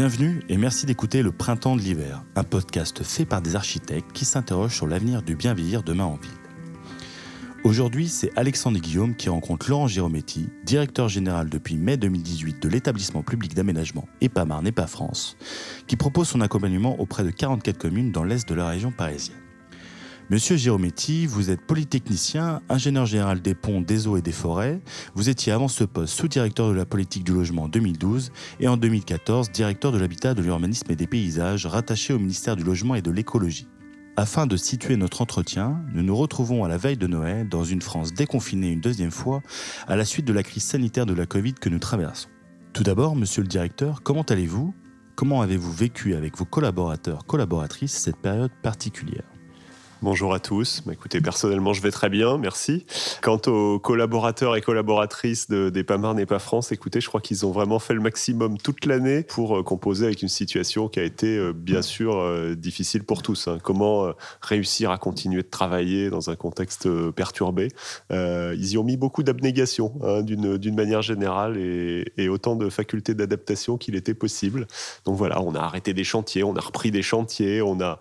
Bienvenue et merci d'écouter Le Printemps de l'hiver, un podcast fait par des architectes qui s'interrogent sur l'avenir du bien vieillir demain en ville. Aujourd'hui, c'est Alexandre Guillaume qui rencontre Laurent Girometti, directeur général depuis mai 2018 de l'établissement public d'aménagement EPA France, qui propose son accompagnement auprès de 44 communes dans l'est de la région parisienne. Monsieur Girometti, vous êtes polytechnicien, ingénieur général des ponts, des eaux et des forêts. Vous étiez avant ce poste sous-directeur de la politique du logement en 2012 et en 2014 directeur de l'habitat, de l'urbanisme et des paysages rattaché au ministère du logement et de l'écologie. Afin de situer notre entretien, nous nous retrouvons à la veille de Noël dans une France déconfinée une deuxième fois à la suite de la crise sanitaire de la Covid que nous traversons. Tout d'abord, monsieur le directeur, comment allez-vous? Comment avez-vous vécu avec vos collaborateurs, collaboratrices cette période particulière? Bonjour à tous. Bah, écoutez, personnellement, je vais très bien, merci. Quant aux collaborateurs et collaboratrices de, des pas et pas France, écoutez, je crois qu'ils ont vraiment fait le maximum toute l'année pour euh, composer avec une situation qui a été euh, bien sûr euh, difficile pour tous. Hein. Comment réussir à continuer de travailler dans un contexte perturbé? Ils y ont mis beaucoup d'abnégation hein, d'une manière générale et, autant de facultés d'adaptation qu'il était possible. Donc voilà, on a arrêté des chantiers, on a repris des chantiers, on a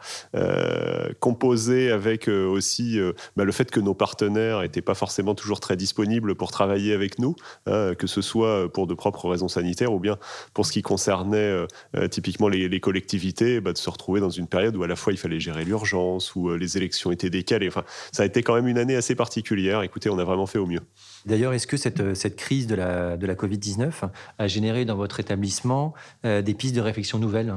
composé avec euh, aussi euh, bah, le fait que nos partenaires n'étaient pas forcément toujours très disponibles pour travailler avec nous, hein, que ce soit pour de propres raisons sanitaires ou bien pour ce qui concernait euh, typiquement les, collectivités, bah, de se retrouver dans une période où à la fois il fallait gérer l'urgence, où les élections étaient décalées. Enfin, ça a été quand même une année assez particulière. Écoutez, on a vraiment fait au mieux. D'ailleurs, est-ce que cette, crise de la Covid-19 a généré dans votre établissement des pistes de réflexion nouvelles?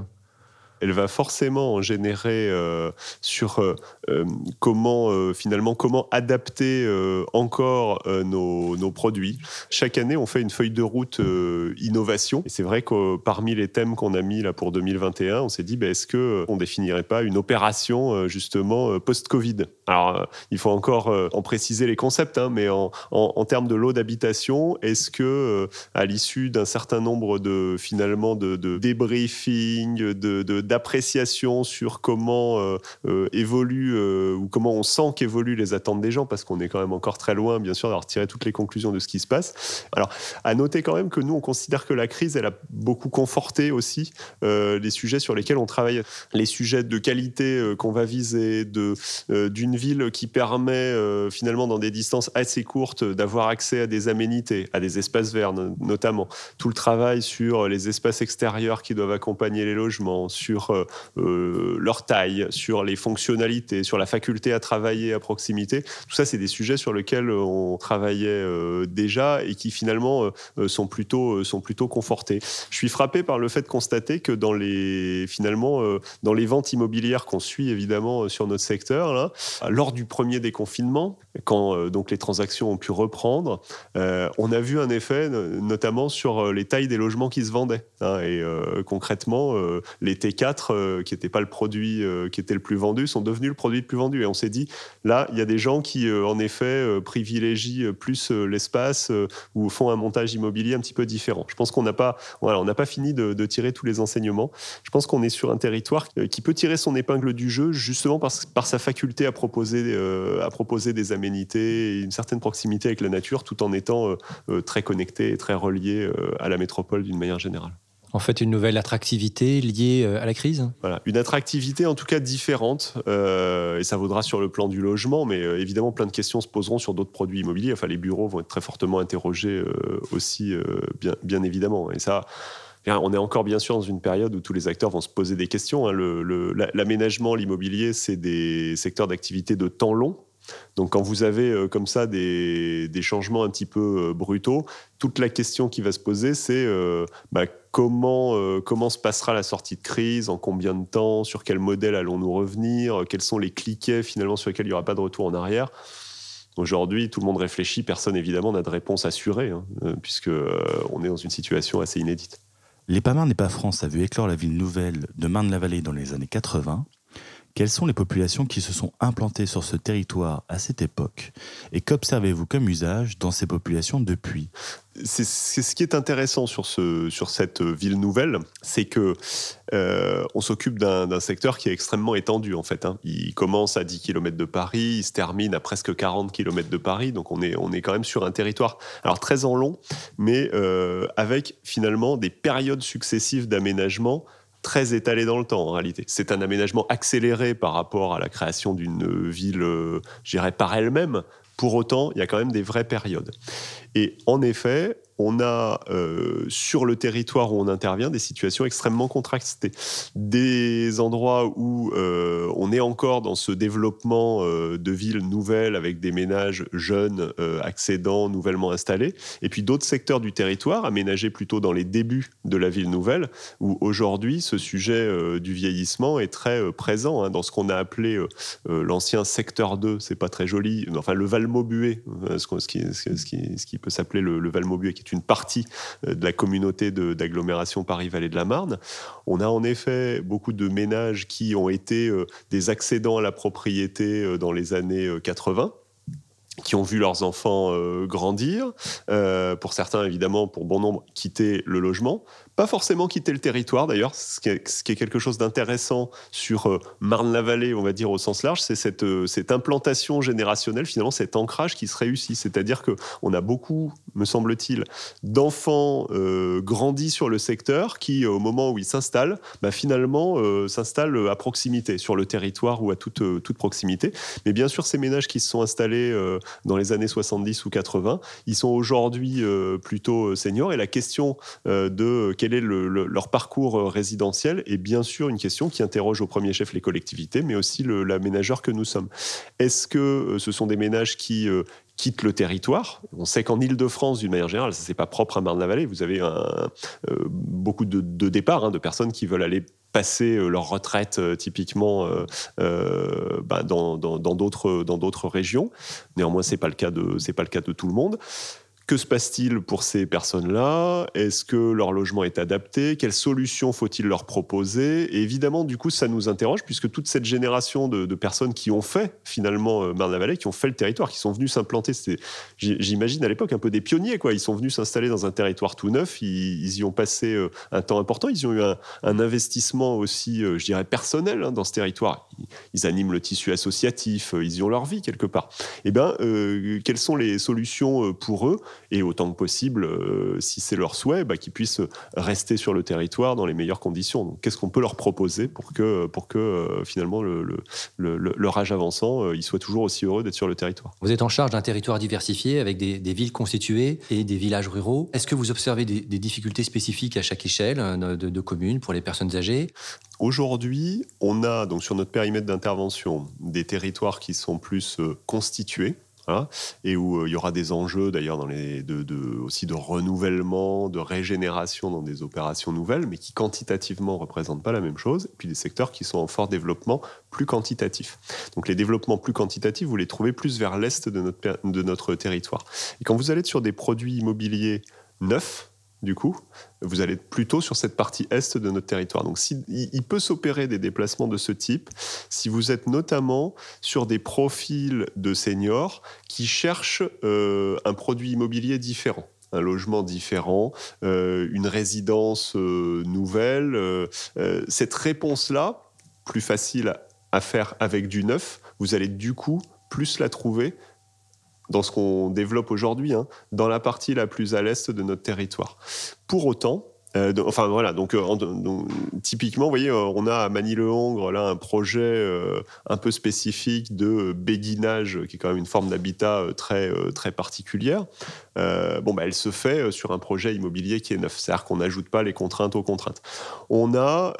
Elle va forcément générer euh, sur euh, euh, comment finalement comment adapter encore nos, nos, produits. Chaque année, on fait une feuille de route innovation. Et c'est vrai que parmi les thèmes qu'on a mis là pour 2021, on s'est dit bah, est-ce que on définirait pas une opération justement post-Covid? Alors, il faut encore en préciser les concepts, hein, mais en, termes de lot d'habitation, est-ce que à l'issue d'un certain nombre de finalement de, débriefing, de, de sur comment euh, euh, évolue euh, ou comment on sent qu'évoluent les attentes des gens, parce qu'on est quand même encore très loin, bien sûr, d'avoir tiré toutes les conclusions de ce qui se passe. Alors, à noter quand même que nous, on considère que la crise, elle a beaucoup conforté aussi les sujets sur lesquels on travaille, les sujets de qualité qu'on va viser, de d'une ville qui permet finalement dans des distances assez courtes d'avoir accès à des aménités, à des espaces verts notamment. Tout le travail sur les espaces extérieurs qui doivent accompagner les logements, sur euh, euh, leur taille, sur les fonctionnalités, sur la faculté à travailler à proximité. Tout ça, c'est des sujets sur lesquels on travaillait euh, déjà et qui finalement sont plutôt sont plutôt confortés. Je suis frappé par le fait de constater que dans les finalement dans les ventes immobilières qu'on suit évidemment sur notre secteur, là, lors du premier déconfinement, quand donc les transactions ont pu reprendre, on a vu un effet notamment sur les tailles des logements qui se vendaient. Hein, et concrètement, les T4 euh, qui n'était pas le produit euh, qui était le plus vendu, sont devenus le produit le plus vendu. Et on s'est dit, là, il y a des gens qui, euh, en effet, privilégient plus l'espace ou font un montage immobilier un petit peu différent. Je pense qu'on n'a pas, voilà, pas fini de, tirer tous les enseignements. Je pense qu'on est sur un territoire qui peut tirer son épingle du jeu justement par, sa faculté à proposer, à proposer des aménités une certaine proximité avec la nature tout en étant très connecté et très relié à la métropole d'une manière générale en fait une nouvelle attractivité liée euh, à la crise Voilà, une attractivité en tout cas différente, euh, et ça vaudra sur le plan du logement, mais euh, évidemment plein de questions se poseront sur d'autres produits immobiliers. Enfin, les bureaux vont être très fortement interrogés aussi, bien, bien évidemment. Et ça, on est encore bien sûr dans une période où tous les acteurs vont se poser des questions. Hein. L'aménagement, l'immobilier, c'est des secteurs d'activité de temps long. Donc quand vous avez euh, comme ça des, changements un petit peu euh, brutaux, toute la question qui va se poser, c'est euh, bah, comment, comment se passera la sortie de crise, en combien de temps, sur quel modèle allons-nous revenir, quels sont les cliquets finalement sur lesquels il n'y aura pas de retour en arrière. Aujourd'hui, tout le monde réfléchit, personne évidemment n'a de réponse assurée, hein, puisqu'on est dans une situation assez inédite. Pas n'est pas France a vu éclore la ville nouvelle de Marne-la-Vallée dans les années 80 Quelles sont les populations qui se sont implantées sur ce territoire à cette époque et qu'observez-vous comme usage dans ces populations depuis? C'est ce qui est intéressant sur, ce, sur cette ville nouvelle, c'est que euh, on s'occupe d'un secteur qui est extrêmement étendu en fait. Hein. Il commence à 10 km de Paris, il se termine à presque 40 km de Paris, donc on est, on est quand même sur un territoire alors très en long, mais euh, avec finalement des périodes successives d'aménagement très étalées dans le temps en réalité. C'est un aménagement accéléré par rapport à la création d'une ville, euh, je dirais, par elle-même. Pour autant, il y a quand même des vraies périodes. Et en effet, on a euh, sur le territoire où on intervient des situations extrêmement contrastées. Des endroits où euh, on est encore dans ce développement euh, de villes nouvelles avec des ménages jeunes accédants, nouvellement installés, et puis d'autres secteurs du territoire aménagés plutôt dans les débuts de la ville nouvelle, où aujourd'hui ce sujet du vieillissement est très présent hein, dans ce qu'on a appelé l'ancien secteur 2, c'est pas très joli, enfin le Valmaubuet, ce, qui, ce qui peut s'appeler le, le Valmaubuet, qui est une partie euh, de la communauté d'agglomération Paris-Vallée de la Marne. On a en effet beaucoup de ménages qui ont été euh, des accédants à la propriété euh, dans les années 80 qui ont vu leurs enfants grandir, pour certains évidemment, pour bon nombre, quitter le logement, pas forcément quitter le territoire d'ailleurs, ce, qui est quelque chose d'intéressant sur euh, Marne-la-Vallée, on va dire au sens large, c'est cette, euh, cette, implantation générationnelle, finalement cet ancrage qui se réussit. C'est-à-dire qu'on a beaucoup, me semble-t-il, d'enfants euh, grandis sur le secteur qui, au moment où ils s'installent, bah, finalement s'installent à proximité, sur le territoire ou à toute, toute proximité. Mais bien sûr, ces ménages qui se sont installés dans les années 70 ou 80, ils sont aujourd'hui plutôt seniors et la question de quel est leur parcours euh, résidentiel est bien sûr une question qui interroge au premier chef les collectivités, mais aussi l'aménageur que nous sommes. Est-ce que euh, ce sont des ménages qui euh, quittent le territoire? On sait qu'en Ile-de-France, d'une manière générale, ça c'est pas propre à Marne-la-Vallée. Vous avez beaucoup de, départs, hein, de personnes qui veulent aller passer leur retraite typiquement bah, dans d'autres régions. Néanmoins, pas c'est pas le cas de tout le monde. Que se passe-t-il pour ces personnes-là? Est-ce que leur logement est adapté? Quelles solutions faut-il leur proposer? Évidemment, du coup, ça nous interroge, puisque toute cette génération de, personnes qui ont fait finalement euh, Marne-la-Vallée, qui ont fait le territoire, qui sont venus s'implanter, j'imagine à l'époque un peu des pionniers, quoi. Ils sont venus s'installer dans un territoire tout neuf, ils, y ont passé euh, un temps important, ils ont eu un, investissement aussi, euh, je dirais, personnel hein, dans ce territoire. Ils, animent le tissu associatif, ils y ont leur vie quelque part. Eh bien, quelles sont les solutions pour eux? Et autant que possible, euh, si c'est leur souhait, bah, qu'ils puissent rester sur le territoire dans les meilleures conditions. Qu'est-ce qu'on peut leur proposer pour que, pour que euh, finalement, le, leur âge avançant, euh, ils soient toujours aussi heureux d'être sur le territoire? Vous êtes en charge d'un territoire diversifié avec des, villes constituées et des villages ruraux. Est-ce que vous observez des, difficultés spécifiques à chaque échelle de, de communes pour les personnes âgées? Aujourd'hui, on a donc sur notre périmètre d'intervention des territoires qui sont plus constitués, et où euh, il y aura des enjeux d'ailleurs aussi de renouvellement, de régénération dans des opérations nouvelles, mais qui quantitativement représentent pas la même chose. Et puis des secteurs qui sont en fort développement, plus quantitatif. Donc les développements plus quantitatifs, vous les trouvez plus vers l'est de notre de notre territoire. Et quand vous allez sur des produits immobiliers neufs, du coup, vous allez plutôt sur cette partie est de notre territoire. Donc, il, peut s'opérer des déplacements de ce type si vous êtes notamment sur des profils de seniors qui cherchent euh, un produit immobilier différent un logement différent, euh, une résidence euh, nouvelle. cette réponse-là, plus facile à faire avec du neuf, vous allez du coup plus la trouver dans ce qu'on développe aujourd'hui, hein, dans la partie la plus à l'est de notre territoire. Pour autant, euh, enfin voilà, donc, euh, typiquement, vous voyez, euh, on a à Manille-le-Hongre là un projet un peu spécifique de béguinage, qui est quand même une forme d'habitat très très particulière. Bon, bah, elle se fait sur un projet immobilier qui est neuf, c'est-à-dire qu'on n'ajoute pas les contraintes aux contraintes. On a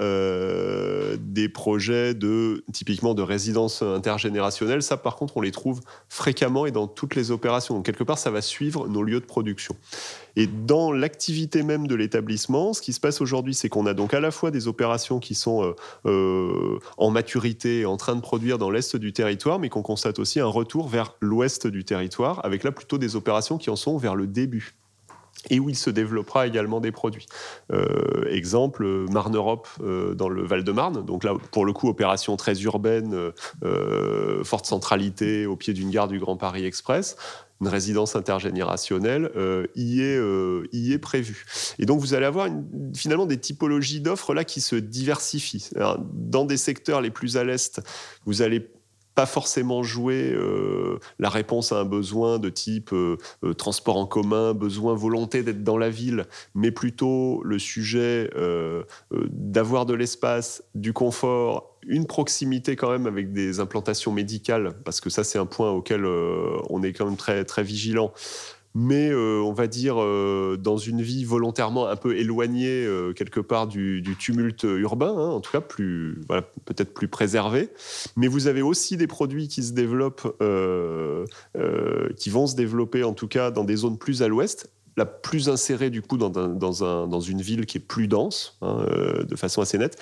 des projets de typiquement de résidence intergénérationnelle. Ça, par contre, on les trouve fréquemment et dans toutes les opérations. Donc quelque part, ça va suivre nos lieux de production. Et dans l'activité même de l'établissement, ce qui se passe aujourd'hui, c'est qu'on a donc à la fois des opérations qui sont euh, euh, en maturité, en train de produire dans l'est du territoire, mais qu'on constate aussi un retour vers l'ouest du territoire, avec là plutôt des opérations qui en sont vers le début. et où il se développera également des produits. Euh, exemple, Marne Europe euh, dans le Val-de-Marne. Donc là, pour le coup, opération très urbaine, euh, forte centralité au pied d'une gare du Grand Paris Express. Une résidence intergénérationnelle y, est, y est prévue. Et donc, vous allez avoir finalement des typologies d'offres là qui se diversifient. dans des secteurs les plus à l'est, vous allez pas forcément jouer euh, la réponse à un besoin de type euh, euh, transport en commun, besoin, volonté d'être dans la ville, mais plutôt le sujet d'avoir de l'espace, du confort, une proximité quand même avec des implantations médicales, parce que ça c'est un point auquel on est quand même très, très vigilant mais euh, on va dire euh, dans une vie volontairement un peu éloignée euh, quelque part du, tumulte urbain, hein, en tout cas peut-être plus préservé. Mais vous avez aussi des produits qui se développent, qui vont se développer en tout cas dans des zones plus à l'ouest, la plus insérée du coup dans, dans, une ville qui est plus dense, hein, de façon assez nette.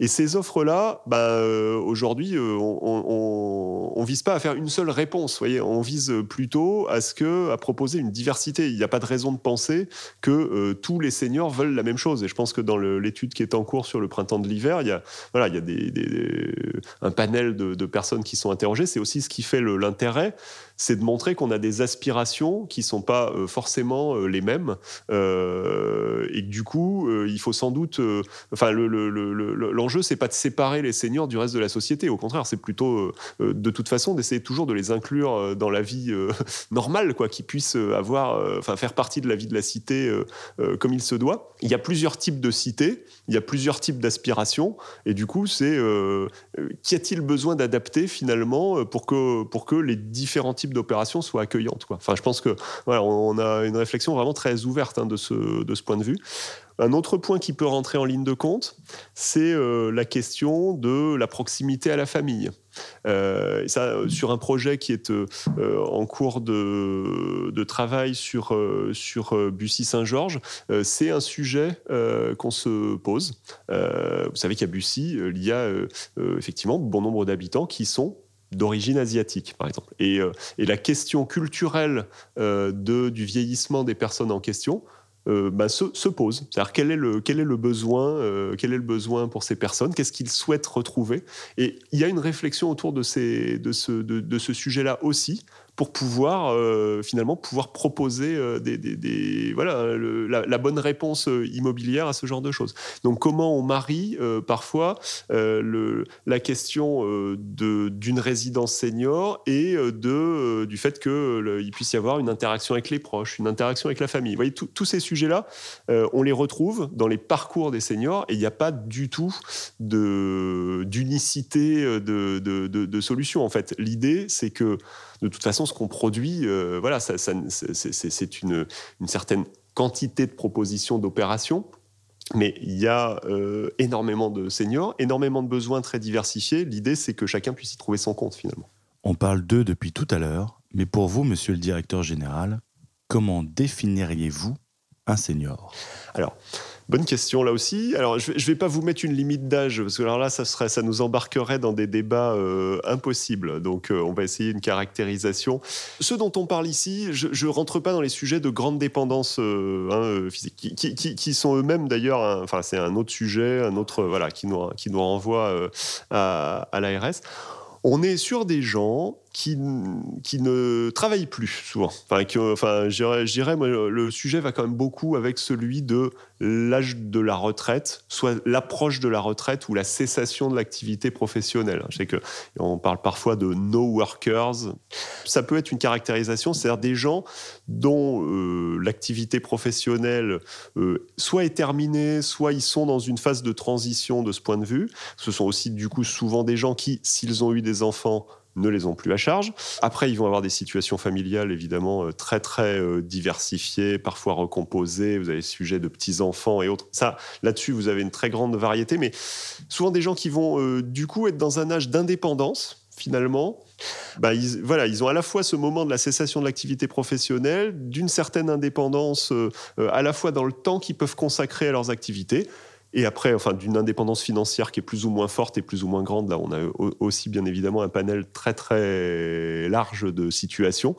Et ces offres-là, bah, euh, aujourd'hui, euh, on ne vise pas à faire une seule réponse. Voyez, on vise plutôt à ce que, à proposer une diversité. Il n'y a pas de raison de penser que euh, tous les seniors veulent la même chose. Et je pense que dans l'étude qui est en cours sur le printemps de l'hiver, il y a, voilà, il y a des, un panel de, de, personnes qui sont interrogées. C'est aussi ce qui fait l'intérêt c'est de montrer qu'on a des aspirations qui sont pas euh, forcément euh, les mêmes euh, et que du coup, il faut sans doute. enfin, l'enjeu, c'est pas de séparer les seniors du reste de la société. Au contraire, c'est plutôt, de toute façon, d'essayer toujours de les inclure dans la vie normale, quoi, qu'ils puissent avoir, enfin, faire partie de la vie de la cité comme il se doit. Il y a plusieurs types de cités, il y a plusieurs types d'aspirations, et du coup, c'est qu'y a-t-il besoin d'adapter finalement pour que pour que les différents types d'opération soit accueillante. Enfin, je pense que on a une réflexion vraiment très ouverte hein, de, ce, point de vue. Un autre point qui peut rentrer en ligne de compte, c'est euh, la question de la proximité à la famille. Euh, ça, euh, sur un projet qui est en cours de, travail sur Bussy-Saint-Georges, c'est un sujet qu'on se pose. vous savez qu'à Bussy, il y a effectivement bon nombre d'habitants qui sont d'origine asiatique, par exemple. Et, euh, la question culturelle euh, de, du vieillissement des personnes en question euh, bah, se, pose. C'est-à-dire quel est le, quel est le besoin, quel est le besoin pour ces personnes, qu'est-ce qu'ils souhaitent retrouver? Et il y a une réflexion autour de, ces, de ce, de ce sujet-là aussi, pour pouvoir euh, finalement pouvoir proposer euh, des, voilà la, bonne réponse euh, immobilière à ce genre de choses. Donc comment on marie parfois le, la question d'une résidence senior et de du fait que il puisse y avoir une interaction avec les proches, une interaction avec la famille. Vous voyez tous ces sujets là, on les retrouve dans les parcours des seniors et il n'y a pas du tout de d'unicité de, de, de, de solution en fait. L'idée c'est que de toute façon, ce qu'on produit, euh, voilà, c'est une, certaine quantité de propositions d'opérations. Mais il y a euh, énormément de seniors, énormément de besoins très diversifiés. L'idée, c'est que chacun puisse y trouver son compte finalement. On parle d'eux depuis tout à l'heure, mais pour vous, monsieur le directeur général, comment définiriez-vous un senior? Alors, Bonne question là aussi. Alors, je ne vais pas vous mettre une limite d'âge, parce que là, ça, serait, ça nous embarquerait dans des débats euh, impossibles. Donc, euh, on va essayer une caractérisation. Ceux dont on parle ici, je ne rentre pas dans les sujets de grande dépendance euh, hein, physique, qui, qui, qui, sont eux-mêmes d'ailleurs, enfin, c'est un autre sujet, un autre, voilà, qui nous, qui nous renvoie à, à l'ARS. On est sur des gens qui, ne travaillent plus souvent. Enfin, je dirais, le sujet va quand même beaucoup avec celui de l'âge de la retraite, soit l'approche de la retraite ou la cessation de l'activité professionnelle. Je sais qu'on parle parfois de no workers. Ça peut être une caractérisation, c'est-à-dire des gens dont euh, l'activité professionnelle euh, soit est terminée, soit ils sont dans une phase de transition de ce point de vue. Ce sont aussi du coup souvent des gens qui, s'ils ont eu des enfants, ne les ont plus à charge. Après, ils vont avoir des situations familiales évidemment euh, très très euh, diversifiées, parfois recomposées. Vous avez le sujet de petits enfants et autres. Ça, là-dessus, vous avez une très grande variété, mais souvent des gens qui vont euh, du coup être dans un âge d'indépendance finalement. Bah, ils, voilà, ils ont à la fois ce moment de la cessation de l'activité professionnelle, d'une certaine indépendance à la fois dans le temps qu'ils peuvent consacrer à leurs activités, et après, enfin, d'une indépendance financière qui est plus ou moins forte et plus ou moins grande, là, on a aussi bien évidemment un panel très très large de situations.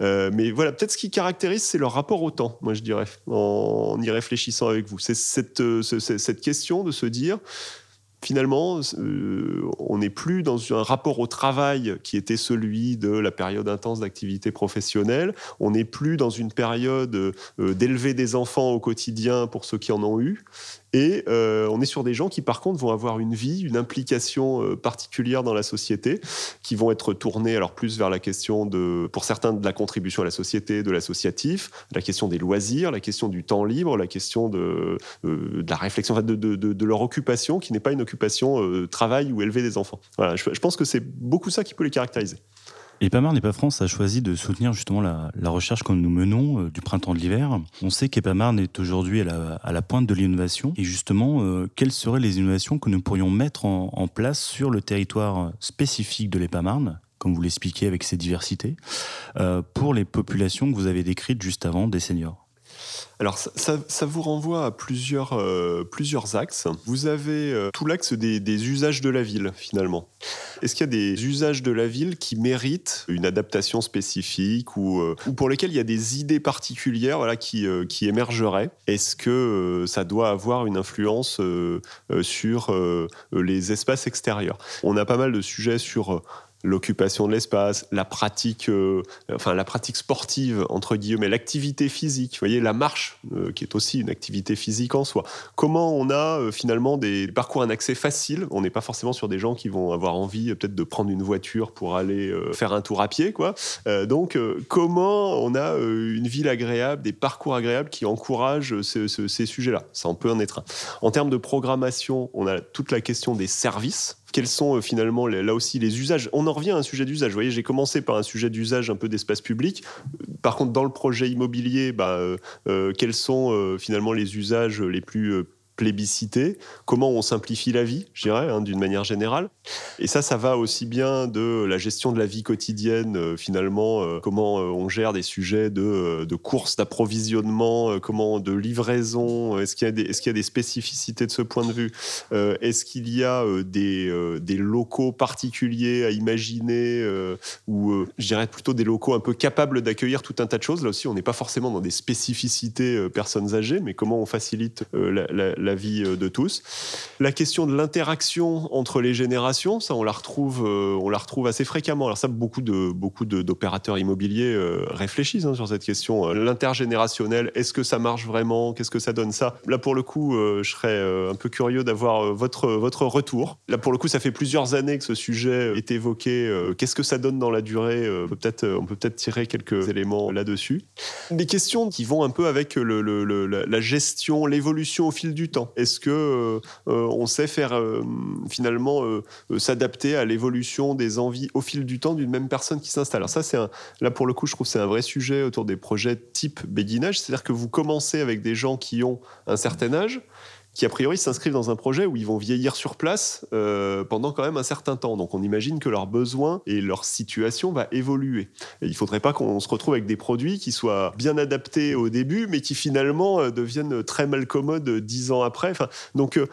Euh, mais voilà, peut-être ce qui caractérise, c'est leur rapport au temps, moi je dirais, en, y réfléchissant avec vous. C'est cette, euh, cette question de se dire, finalement, euh, on n'est plus dans un rapport au travail qui était celui de la période intense d'activité professionnelle. On n'est plus dans une période d'élever des enfants au quotidien pour ceux qui en ont eu. Et euh, on est sur des gens qui, par contre, vont avoir une vie, une implication euh, particulière dans la société, qui vont être tournés alors plus vers la question de, pour certains, de la contribution à la société, de l'associatif, la question des loisirs, la question du temps libre, la question de, euh, de la réflexion, de, de, de, leur occupation, qui n'est pas une occupation travail ou élever des enfants. Voilà, je, pense que c'est beaucoup ça qui peut les caractériser. Et Epamar N'est France a choisi de soutenir justement la, recherche que nous menons euh, du printemps de l'hiver. On sait qu'Epamar est aujourd'hui à la, pointe de l'innovation. Et justement, euh, quelles seraient les innovations que nous pourrions mettre en, place sur le territoire spécifique de l'Epamarne comme vous l'expliquez avec ses diversités, euh, pour les populations que vous avez décrites juste avant des seniors? Alors ça, vous renvoie à plusieurs, euh, plusieurs axes. Vous avez euh, tout l'axe des, usages de la ville finalement. Est-ce qu'il y a des usages de la ville qui méritent une adaptation spécifique ou, euh, ou pour lesquels il y a des idées particulières voilà, qui, qui émergeraient? Est-ce que ça doit avoir une influence sur les espaces extérieurs? On a pas mal de sujets sur l'occupation de l'espace, la pratique, euh, enfin la pratique sportive entre guillemets, l'activité physique. Voyez la marche, euh, qui est aussi une activité physique en soi. Comment on a euh, finalement des parcours un accès facile? On n'est pas forcément sur des gens qui vont avoir envie peut-être de prendre une voiture pour aller faire un tour à pied, quoi. donc comment on a une ville agréable, des parcours agréables qui encouragent ces sujets-là? Ça en peut en être un. En termes de programmation, on a toute la question des services quels sont euh, finalement là aussi les usages. On en revient à un sujet d'usage. Vous voyez, j'ai commencé par un sujet d'usage un peu d'espace public. Par contre, dans le projet immobilier, bah, euh, euh, quels sont finalement les usages les plus plébiscité, comment on simplifie la vie, je dirais, hein, d'une manière générale. Et ça, ça va aussi bien de la gestion de la vie quotidienne, euh, finalement, euh, comment euh, on gère des sujets de, de courses d'approvisionnement, comment de livraison, est-ce qu'il y, a des, spécificités de ce point de vue Est-ce qu'il y a des, des, locaux particuliers à imaginer, ou je dirais plutôt des locaux un peu capables d'accueillir tout un tas de choses Là aussi, on n'est pas forcément dans des spécificités personnes âgées, mais comment on facilite la la vie euh, de tous. La question de l'interaction entre les générations, ça on la retrouve, euh, on la retrouve assez fréquemment. Alors ça, beaucoup de beaucoup d'opérateurs immobiliers euh, réfléchissent hein, sur cette question. L'intergénérationnel, est-ce que ça marche vraiment? Qu'est-ce que ça donne ça? Là pour le coup, je serais un peu curieux d'avoir votre votre retour. Là pour le coup, ça fait plusieurs années que ce sujet est évoqué. Qu'est-ce que ça donne dans la durée? On peut peut-être tirer quelques éléments là-dessus. Des questions qui vont un peu avec la gestion, l'évolution au fil du Est-ce que euh, euh, on sait faire euh, finalement s'adapter à l'évolution des envies au fil du temps d'une même personne qui s'installe? Alors ça, c'est là pour le coup, je trouve c'est un vrai sujet autour des projets type béguinage, c'est-à-dire que vous commencez avec des gens qui ont un certain âge qui a priori s'inscrivent dans un projet où ils vont vieillir sur place euh, pendant quand même un certain temps. Donc on imagine que leurs besoins et leur situation va évoluer. Il ne faudrait pas qu'on se retrouve avec des produits qui soient bien adaptés au début, mais qui finalement euh, deviennent très mal commodes dix ans après. Donc euh,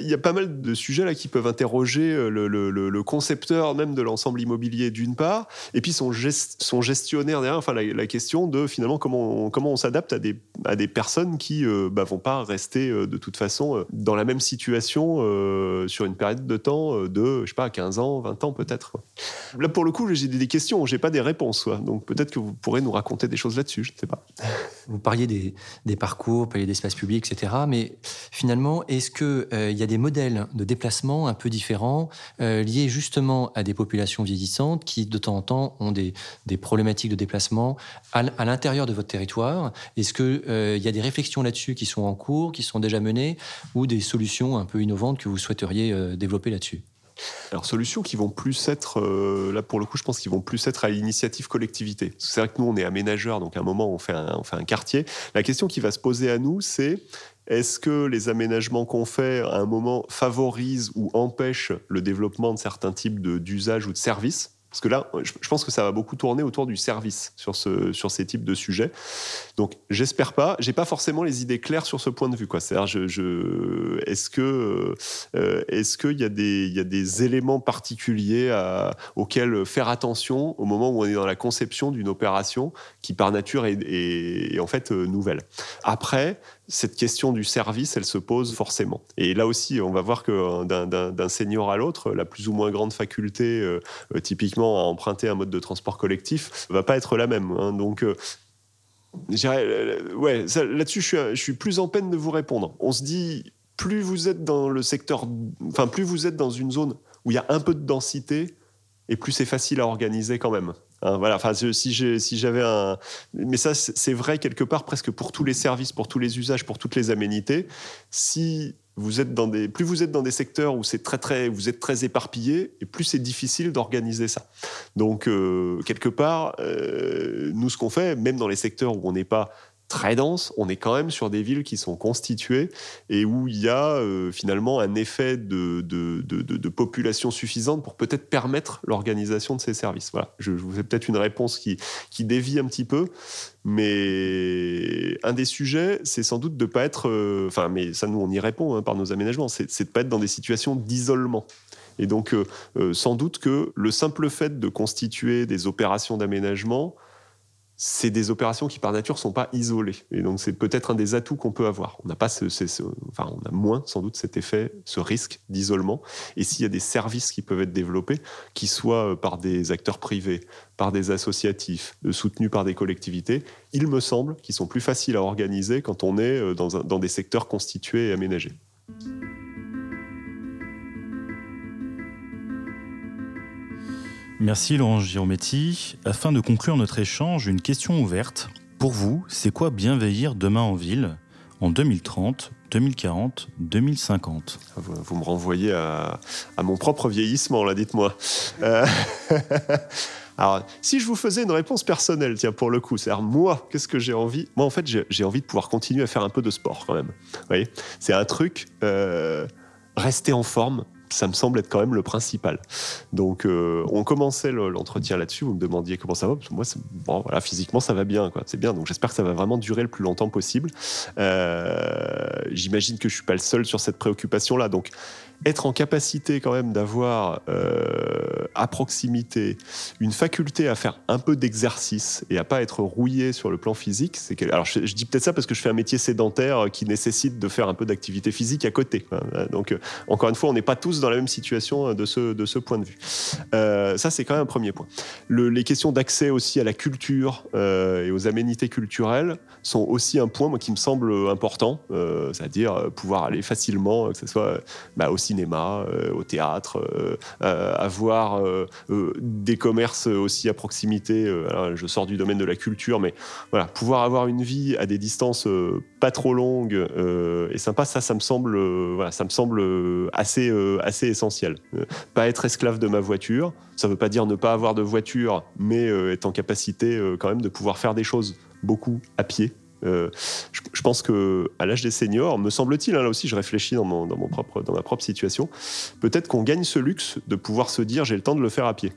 il y a pas mal de sujets là qui peuvent interroger le, concepteur même de l'ensemble immobilier d'une part, et puis son, son gestionnaire derrière. Enfin la, question de finalement comment on, comment on s'adapte à des, à des personnes qui ne bah, vont pas rester de toute façon euh, dans la même situation euh, sur une période de temps euh, de, je sais pas, 15 ans, 20 ans peut-être. Là, pour le coup, j'ai des questions, j'ai pas des réponses. Donc peut-être que vous pourrez nous raconter des choses là-dessus, je ne sais pas. Vous parliez des, des parcours, parliez d'espaces publics, etc. Mais finalement, est-ce qu'il il y a des modèles de déplacement un peu différents liés justement à des populations vieillissantes qui, de temps en temps, ont des, des problématiques de déplacement à, à l'intérieur de votre territoire? Est-ce qu'il il y a des réflexions là-dessus qui sont en cours, qui sont déjà menées? Ou des solutions un peu innovantes que vous souhaiteriez euh, développer là-dessus alors, solutions qui vont plus être, euh, là pour le coup, je pense qu'ils vont plus être à l'initiative collectivité. C'est vrai que nous, on est aménageurs, donc à un moment, on fait on fait un quartier. La question qui va se poser à nous, c'est est-ce que les aménagements qu'on fait à un moment favorisent ou empêchent le développement de certains types d'usages ou de services? Parce que là, je pense que ça va beaucoup tourner autour du service sur, ce, sur ces types de sujets. Donc, j'espère pas. J'ai pas forcément les idées claires sur ce point de vue. Quoi. C'est-à-dire, est-ce que, euh, est-ce qu'il y a des, y a des éléments particuliers auxquels faire attention au moment où on est dans la conception d'une opération qui, par nature, est, est, est en fait euh, nouvelle? Après, cette question du service, elle se pose forcément. Et là aussi, on va voir que euh, d'un senior à l'autre, la plus ou moins grande faculté, euh, euh, typiquement à emprunter un mode de transport collectif, va pas être la même. Hein. Donc, ouais, là-dessus, je, je suis plus en peine de vous répondre. On se dit, plus vous êtes dans le secteur, enfin, plus vous êtes dans une zone où il y a un peu de densité, et plus c'est facile à organiser quand même. Hein, voilà, enfin, si j'avais un. Mais ça, c'est vrai quelque part presque pour tous les services, pour tous les usages, pour toutes les aménités. Si vous êtes dans des, plus vous êtes dans des secteurs où c'est très très, vous êtes très éparpillé, et plus c'est difficile d'organiser ça. Donc euh, quelque part, euh, nous ce qu'on fait, même dans les secteurs où on n'est pas très dense, on est quand même sur des villes qui sont constituées et où il y a euh, finalement un effet de, population suffisante pour peut-être permettre l'organisation de ces services. Voilà, je, vous fais peut-être une réponse qui, qui dévie un petit peu, mais un des sujets, c'est sans doute de ne pas être, euh, enfin, mais ça nous on y répond hein, par nos aménagements, c'est de ne pas être dans des situations d'isolement. Et donc, euh, sans doute que le simple fait de constituer des opérations d'aménagement c'est des opérations qui par nature sont pas isolées et donc c'est peut-être un des atouts qu'on peut avoir. On n'a pas enfin on a moins sans doute cet effet, ce risque d'isolement. Et s'il y a des services qui peuvent être développés, qui soient euh, par des acteurs privés, par des associatifs, euh, soutenus par des collectivités, il me semble qu'ils sont plus faciles à organiser quand on est euh, dans des secteurs constitués et aménagés. Merci Laurent Girometti. Afin de conclure notre échange, une question ouverte. Pour vous, c'est quoi bien veillir demain en ville en 2030, 2040, 2050 vous, me renvoyez à, mon propre vieillissement, là, dites-moi. Euh, alors, si je vous faisais une réponse personnelle, tiens, pour le coup, c'est-à-dire moi, qu'est-ce que j'ai envie? Moi, en fait, j'ai envie de pouvoir continuer à faire un peu de sport quand même. Vous voyez? C'est un truc, euh, rester en forme, ça me semble être quand même le principal. Donc, euh, on commençait l'entretien là-dessus. Vous me demandiez comment ça va. moi, bon, voilà, physiquement, ça va bien. C'est bien. Donc, j'espère que ça va vraiment durer le plus longtemps possible. Euh, j'imagine que je suis pas le seul sur cette préoccupation-là. Donc, être en capacité quand même d'avoir euh, à proximité une faculté à faire un peu d'exercice et à pas être rouillé sur le plan physique, alors je, dis peut-être ça parce que je fais un métier sédentaire qui nécessite de faire un peu d'activité physique à côté. Hein. Donc euh, encore une fois, on n'est pas tous dans la même situation de ce, de ce point de vue. Euh, ça, c'est quand même un premier point. Le, les questions d'accès aussi à la culture et aux aménités culturelles sont aussi un point moi, qui me semble important, c'est-à-dire pouvoir aller facilement, que ce soit bah, aussi cinéma, euh, au théâtre, euh, euh, avoir des commerces aussi à proximité. je sors du domaine de la culture, mais voilà, pouvoir avoir une vie à des distances pas trop longues et sympa, ça, ça me semble, ça me semble assez, assez essentiel. pas être esclave de ma voiture, ça ne veut pas dire ne pas avoir de voiture, mais être en capacité quand même de pouvoir faire des choses beaucoup à pied euh, je, pense que à l'âge des seniors, me semble-t-il, hein, là aussi je réfléchis dans, ma propre situation, peut-être qu'on gagne ce luxe de pouvoir se dire j'ai le temps de le faire à pied.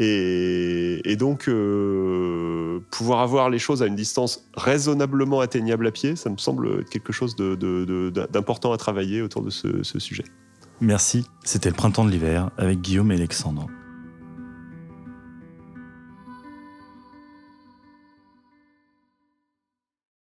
Et, donc, euh, pouvoir avoir les choses à une distance raisonnablement atteignable à pied, ça me semble quelque chose d'important à travailler autour de ce sujet. Merci, c'était le printemps de l'hiver avec Guillaume et Alexandre.